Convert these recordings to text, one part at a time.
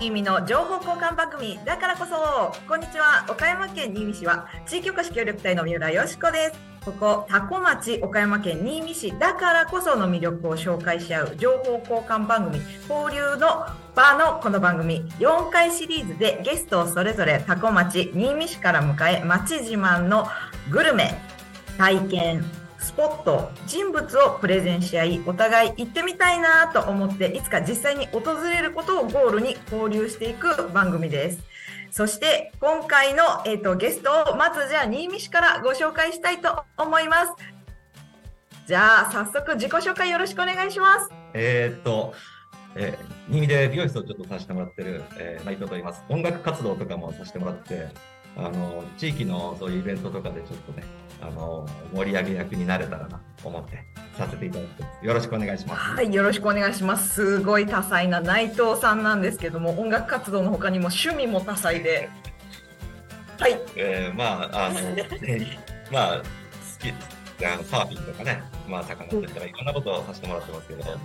意味の情報交換番組だからこそ。こんにちは。岡山県新見市は地域おこし協力隊の三浦よしこです。ここタコ町岡山県新見市だからこその魅力を紹介し合う情報交換番組交流の場のこの番組。4回シリーズでゲストをそれぞれタコ町新見市から迎え町自慢のグルメ体験ポット人物をプレゼンし合いお互い行ってみたいなと思っていつか実際に訪れることをゴールに交流していく番組です。そして今回の、えー、とゲストをまずじゃあ新見市からご紹介したいと思います。じゃあ早速自己紹介よろしくお願いします。えっと、えー、新見で美容室をちょっとさせてもらってる、えー、内藤と言います。音楽活動とかもさせてもらって、あの、地域のそういうイベントとかでちょっとね、あの、盛り上げ役になれたらなと思ってさせていただいてます。よろしくお願いします。はいよろしくお願いしますすごい多彩な内藤さんなんですけども音楽活動の他にも趣味も多彩ではいえー、まあ、あの、ね まあ、好き、あのサーフィンとかね、まあ、魚とかいろんなことをさせてもらってますけど、本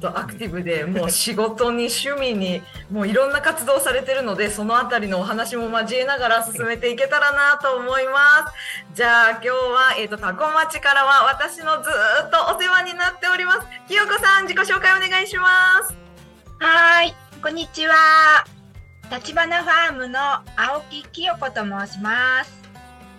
当アクティブでもう仕事に趣味にもういろんな活動されてるのでそのあたりのお話も交えながら進めていけたらなと思いますじゃあ今日は、えー、とタコ町からは私のずーっとお世話になっております清子さん自己紹介お願いしますはーい、こんにちは。立花ファームの青木清子と申します。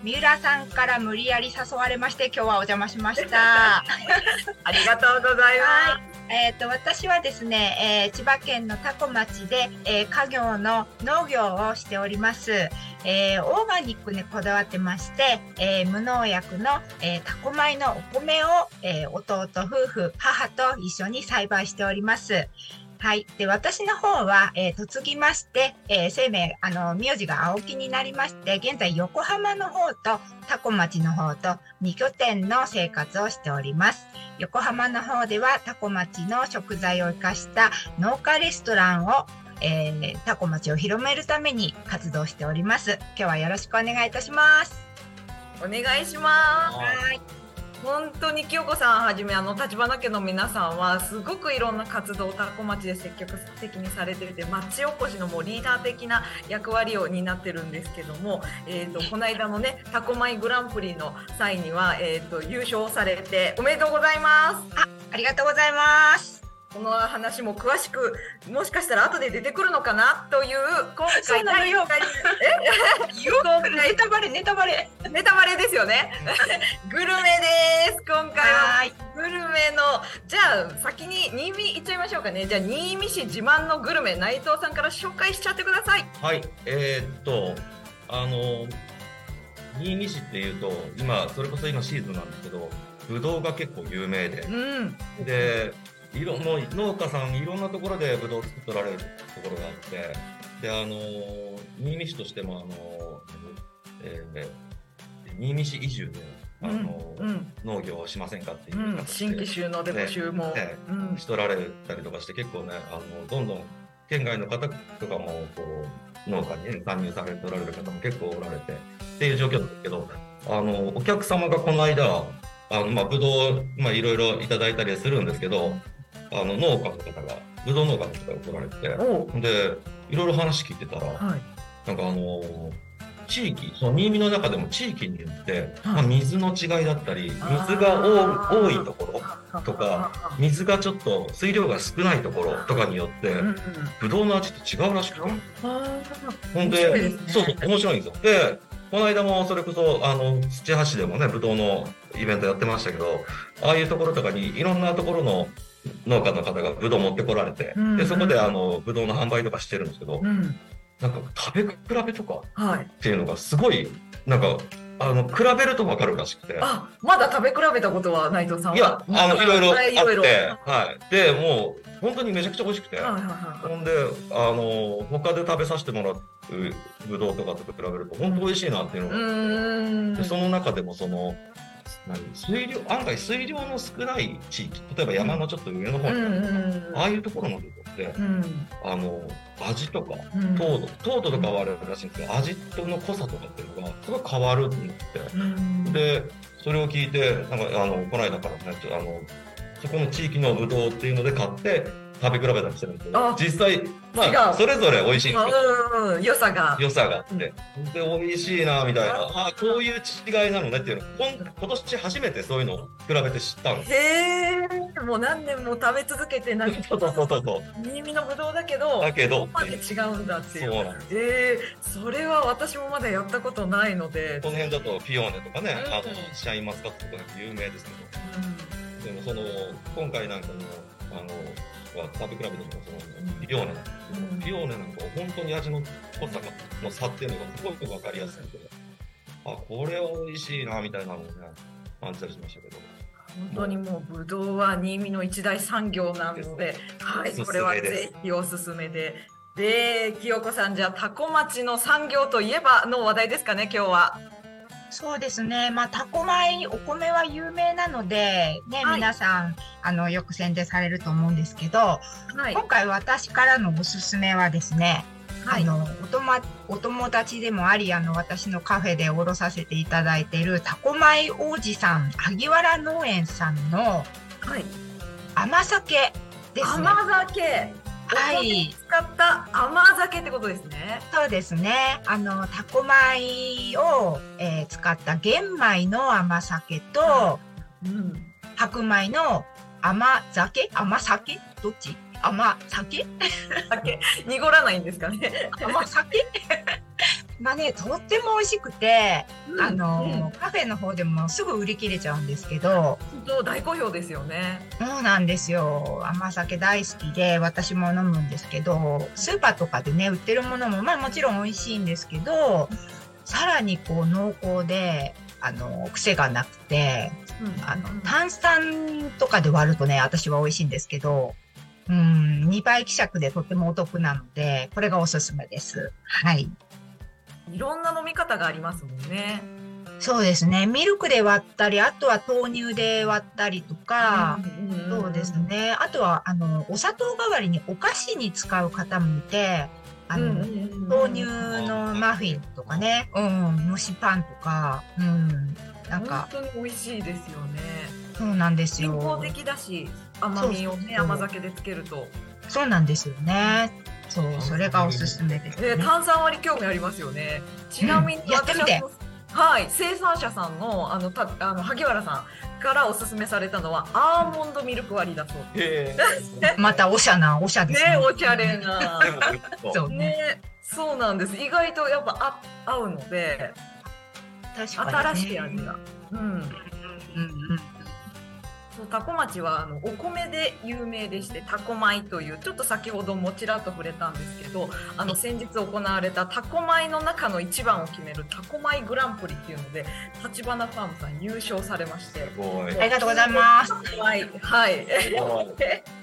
三浦さんから無理やり誘われまして、今日はお邪魔しました。ありがとうございます、はいえっ、と、私はですね、えー千葉県の多古町で、えー家業の農業をしております。えーオーガニックにこだわってまして、えー無農薬の、えー、タコ米のお米を、えー弟夫婦、母と一緒に栽培しております。はい。で、私の方は、えー嫁ぎまして、えー生命、あの、名字が青木になりまして、現在横浜の方と多古町の方と2拠点の生活をしております。横浜の方ではタコ町の食材を生かした農家レストランを、えー、タコ町を広めるために活動しております。今日はよろしくお願いいたします。お願いしますはい。本当に清子さんはじめあの立花家の皆さんはすごくいろんな活動をたこ町で積極的にされてて町おこしのもうリーダー的な役割を担ってるんですけども、えー、とこの間のねタコ米グランプリの際には、えー、と優勝されておめでとうございますあありがとうございます。この話も詳しくもしかしたら後で出てくるのかなという今回なのよ第一回ネタバレ、ネタバレ。ネタバレですよね。グルメです今回は。はい。グルメのじゃあ先に新見行っちゃいましょうかね。じゃあ新見市自慢のグルメ内藤さんから紹介しちゃってください。はい、えーっと、あの、新見市っていうと、今、それこそ今シーズンなんですけど、ぶどうが結構有名で。う、ん。で、いろもう農家さんいろんなところでぶどうを作られるところがあって、で、あの、新見市としても、あの、えー新見市移住で、あの、うん農業をしませんかっていううん、新規収納で募集も、ねうん。しとられたりとかして結構ねあのどんどん県外の方とかもこう農家に、ね、参入されておられる方も結構おられてっていう状況なんですけどあのお客様がこの間あの、まあ、ぶどう、まあ、いろいろいただいたりするんですけどあの農家の方がぶどう農家の方が来られてでいろいろ話聞いてたらはい。なんかあの地域その新見の中でも地域によって、はい。まあ、水の違いだったり水が多多いところとか水がちょっと水量が少ないところとかによって、うんうん。ぶどうの味って違うらしくて、あほんでね。そうそう面白いんですよ。でこの間もそれこそあの土橋でもねぶどうのイベントやってましたけどああいうところとかにいろんなところの農家の方がぶどう持ってこられて、うんでそこであのぶどうの販売とかしてるんですけど、ーうんなんか食べ比べとかはいっていうのがすごいなんかあの比べると分かるらしくて。あまだ食べ比べたことは内藤さんは？いや、あの、いろいろあって、はい。で、もう、本当にめちゃくちゃ美味しくて、はいはいはほんで、あの、他で食べさせてもらうぶどうとかと比べると、本当美味しいなっていうい。うのが、ーん。でその中でも、その、何水量案外水量の少ない地域例えば山のちょっと上の方に、うんうんああいうところの部分ってうん。あの味とかうん。糖度糖度とかはあるらしいんですけど味との濃さとかっていうのがすごい変わるって言って。うん。でそれを聞いてなんかあのこの間からねあのそこの地域のブドウっていうので買って食べ比べたりしてるんですけどあ実際まあそれぞれ美味しいんですよ。うんうん良さが。良さがあって、で美味しいなみたいな。ああこういう違いなのねっていうの。こん今年初めてそういうのを比べて知ったんですへえ。もう何年も食べ続けてなんかそうそうそうそう。新見のぶどうだけどだけど。ここまで違うんだっていう。そうなんです。えー、それは私もまだやったことないので、この辺だとピオーネとかね、うん。あのシャインマスカットとか有名ですけど。でもその今回なんかのあのは食べ比べてもそのピオーネなんですけど、うんピオーネなんかは本当に味の濃さがの差っていうのがすごく分かりやすくてあこれは美味しいなみたいなのをね感じたりしましたけど本当にもうぶどうは新見の一大産業なので、はい、これはぜひおすすめで。で、清子さん、じゃあ、多古町の産業といえばの話題ですかね、今日は。そうですね。まあ、タコ米、お米は有名なので、ね、はい皆さん、あの、よく宣伝されると思うんですけど、はい。今回私からのおすすめはですね、はいあの、おとま、お友達でもあり、あの、私のカフェでおろさせていただいている、タコ米王子さん、萩原農園さんのはい。甘酒ですね。甘酒。はい。使った甘酒ってことですね。そうですね。あの、タコ米を、えー使った玄米の甘酒と、うん。白米の甘酒？甘酒？どっち？甘酒？酒。濁らないんですかね。甘酒？まあね、とっても美味しくて、あの、カフェの方でもすぐ売り切れちゃうんですけど、本当大好評ですよね。そうなんですよ。甘酒大好きで、私も飲むんですけど、スーパーとかでね、売ってるものも、まあもちろん美味しいんですけど、さらにこう濃厚で、あの、癖がなくて、あの、炭酸とかで割るとね、私は美味しいんですけど、うん、2倍希釈でとてもお得なので、これがおすすめです。はい。いろんな飲み方がありますもんね。そうですね。ミルクで割ったり、あとは豆乳で割ったりとか、んそうです。ね。あとは、あの、お砂糖代わりにお菓子に使う方もいて、あの、豆乳のマフィンとかね、うん、蒸しパンとか、うん、なんか、本当に美味しいですよね。そうなんです健康よ。的だし、甘みをねそうそうそう甘酒でつけると。そうなんですよね。そう、それがおすすめです、えー炭酸割り興味ありますよね。ちなみにうんやってみて私ははい、生産者さんのあのたあの萩原さんからおすすめされたのはアーモンドミルク割りだそうへ またおしゃな、おしゃですね。ね。ね、おしゃれな。そうね。ね、そうなんです。意外とやっぱあ合うので、確かに、ね。新しい味が。うん。うんうん。そう多古町はあのお米で有名でして多古米というちょっと先ほどもちらっと触れたんですけどあの先日行われた多古米の中の一番を決める多古米グランプリっていうので立花ファームさん優勝されまして。ありがとうございます。はい。はい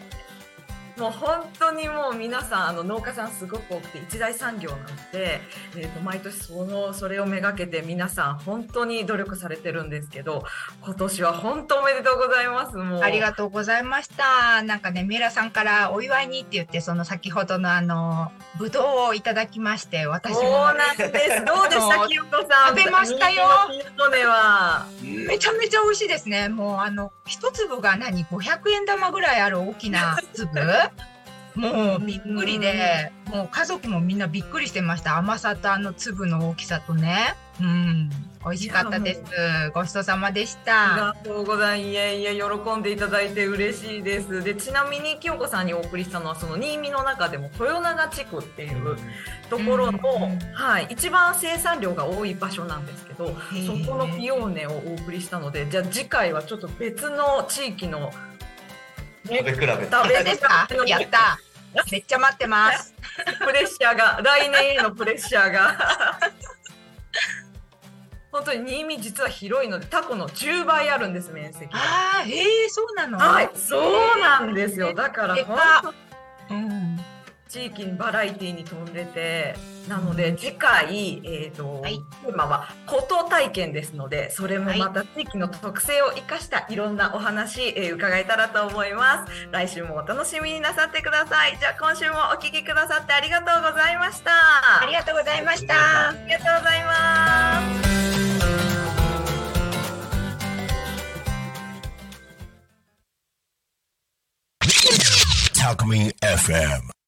もう本当にもう皆さんあの農家さんすごく多くて一大産業なので、えー、と毎年そのそれをめがけて皆さん本当に努力されてるんですけど今年は本当おめでとうございますもうありがとうございました。なんかね、三浦さんからお祝いにって言って、その先ほどのあの、ぶどうをいただきまして、私そうもなんです。どうでした、清子さん。食べましたよ。めちゃめちゃ美味しいですね。もうあの、一粒が何 ?500 円玉ぐらいある大きな粒？もうびっくりで、もう家族もみんなびっくりしてました。甘さとあの粒の大きさとね。うん。美味しかったです。ごちそうさまでしありた。がとうございます。いえいえ、喜んでいただいて嬉しいです。で、ちなみに清子さんにお送りしたのは、その新見の中でも豊永地区っていうところの、うんはい、一番生産量が多い場所なんですけど、そーこのピオーネをお送りしたので、じゃあ次回はちょっと別の地域の、ね食べ比べて食べですか？やった。めっちゃ待ってます。プレッシャーが、来年へのプレッシャーが。本当に新見実は広いので、タコの10倍あるんです、面積が。ああ、ええそうなの？はい、そうなんですよ。だからで本かうん。地域にバラエティに飛んでてなので次回、えーとはいテーマはこと体験ですのでそれもまた地域の特性を生かしたいろんなお話、えー伺えたらと思います来週もお楽しみになさってくださいじゃあ今週もお聞きくださってありがとうございましたありがとうございました。ありがとうございます。Talk Me FM.